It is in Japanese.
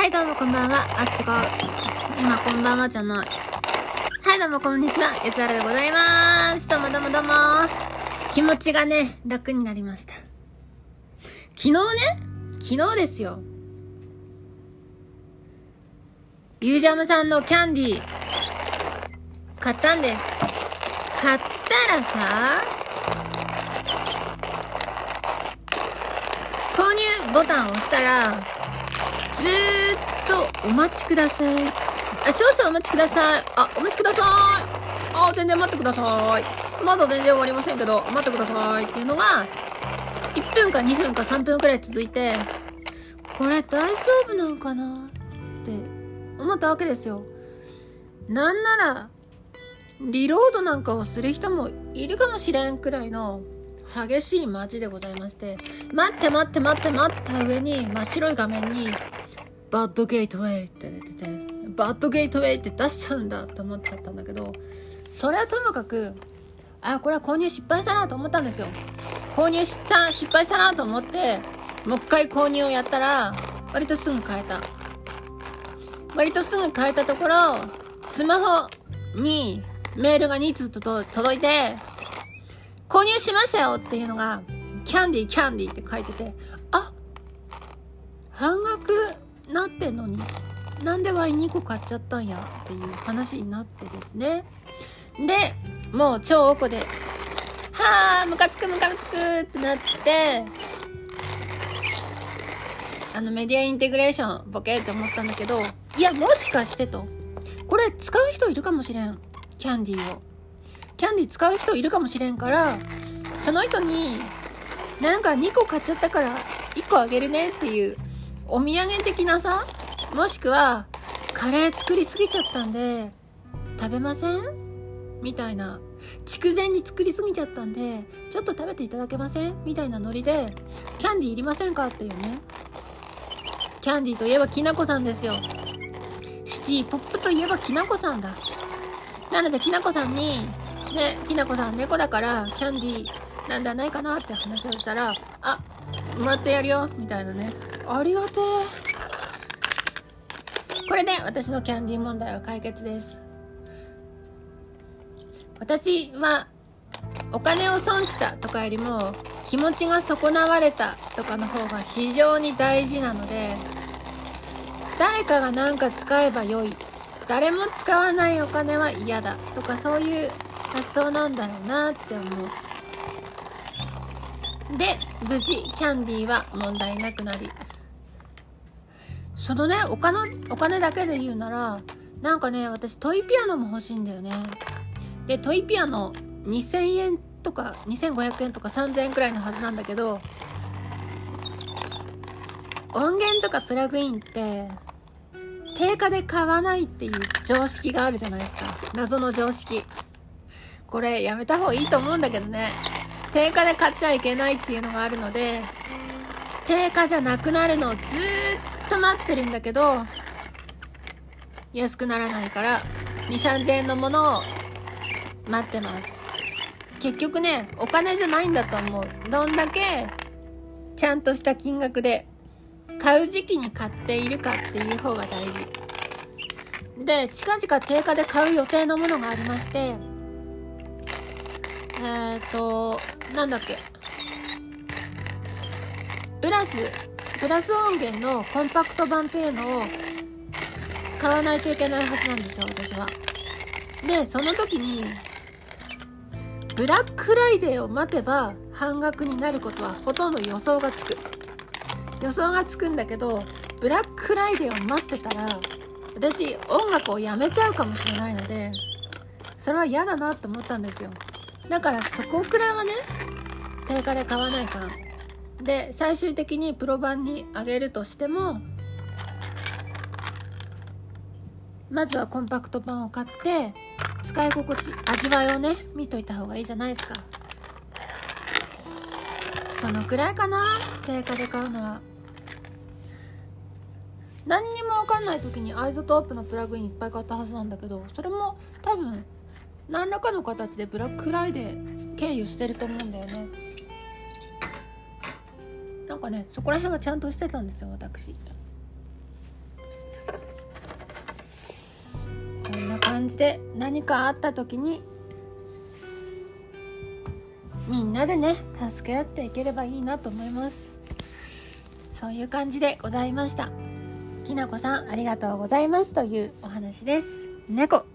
はいどうもこんばんは。あ、違う。今こんばんはじゃない。はい、どうもこんにちは。やつらでございます。どうもどうもどうも。気持ちがね、楽になりました。昨日ね、昨日ですよ。ユージャムさんのキャンディー、買ったんです。買ったらさ、購入ボタンを押したら、ずーっとお待ちください。あ、少々お待ちください。あ、お待ちください。あ、全然待ってください。まだ全然終わりませんけど、待ってくださいっていうのが、1分か2分か3分くらい続いて、これ大丈夫なんかな？って思ったわけですよ。なんなら、リロードなんかをする人もいるかもしれんくらいの激しい街でございまして、待って待って待って待った上に真っ白い画面に、バッドゲートウェイって出てて、バッドゲートウェイって出しちゃうんだって思っちゃったんだけど、それはともかく、あ、これは購入失敗したなと思ったんですよ。購入した、失敗したなと思って、もう一回購入をやったら、割とすぐ変えた。割とすぐ変えたところ、スマホにメールが2通と届いて、購入しましたよっていうのが、キャンディーキャンディーって書いてて、あ、半額なってんのに、なんでワイン2個買っちゃったんや？っていう話になってですね。で、もう超おこで、はあ、ムカつくムカつくってなって、あのメディアインテグレーションボケって思ったんだけど、いや、もしかしてと。これ使う人いるかもしれん。キャンディーを。キャンディー使う人いるかもしれんから、その人に、なんか2個買っちゃったから1個あげるねっていう、お土産的なさ、もしくは、カレー作りすぎちゃったんで、食べません？みたいな。筑前に作りすぎちゃったんで、ちょっと食べていただけません？みたいなノリで、キャンディーいりませんかっていうね。キャンディーといえばきなこさんですよ。シティポップといえばきなこさんだ。なのできなこさんに、ね、きなこさん猫だからキャンディーなんではないかなって話をしたら、あ、もらってやるよ、みたいなね。ありがてえ。これで私のキャンディー問題は解決です。私はお金を損したとかよりも気持ちが損なわれたとかの方が非常に大事なので誰かが何か使えばよい誰も使わないお金は嫌だとかそういう発想なんだろうなって思うで無事キャンディーは問題なくなりそのねお金お金だけで言うならなんかね私トイピアノも欲しいんだよね。でトイピアノ2000円とか2500円とか3000円くらいのはずなんだけど音源とかプラグインって定価で買わないっていう常識があるじゃないですか。謎の常識。これやめた方がいいと思うんだけどね。定価で買っちゃいけないっていうのがあるので定価じゃなくなるのをずーっと待ってるんだけど安くならないから2 3 0 0 0円のものを待ってます。結局ねお金じゃないんだと思う。どんだけちゃんとした金額で買う時期に買っているかっていう方が大事。で近々定価で買う予定のものがありましてえ、ー、となんだっけ。プラスブラス音源のコンパクト版っていうのを買わないといけないはずなんですよ私は。でその時にブラックフライデーを待てば半額になることはほとんど予想がつく。予想がつくんだけどブラックフライデーを待ってたら私音楽をやめちゃうかもしれないのでそれは嫌だなと思ったんですよ。だからそこくらいはね定価で買わないかで最終的にプロ版に上げるとしてもまずはコンパクト版を買って使い心地味わいをね見といた方がいいじゃないですか。そのくらいかな定価で買うのは。何にも分かんない時に iZotope のプラグインいっぱい買ったはずなんだけどそれも多分何らかの形でブラックフライデー経由してると思うんだよね。なんかねそこら辺はちゃんとしてたんですよ私。そんな感じで何かあった時にみんなでね助け合っていければいいなと思います。そういう感じでございました。きなこさんありがとうございますというお話です。猫。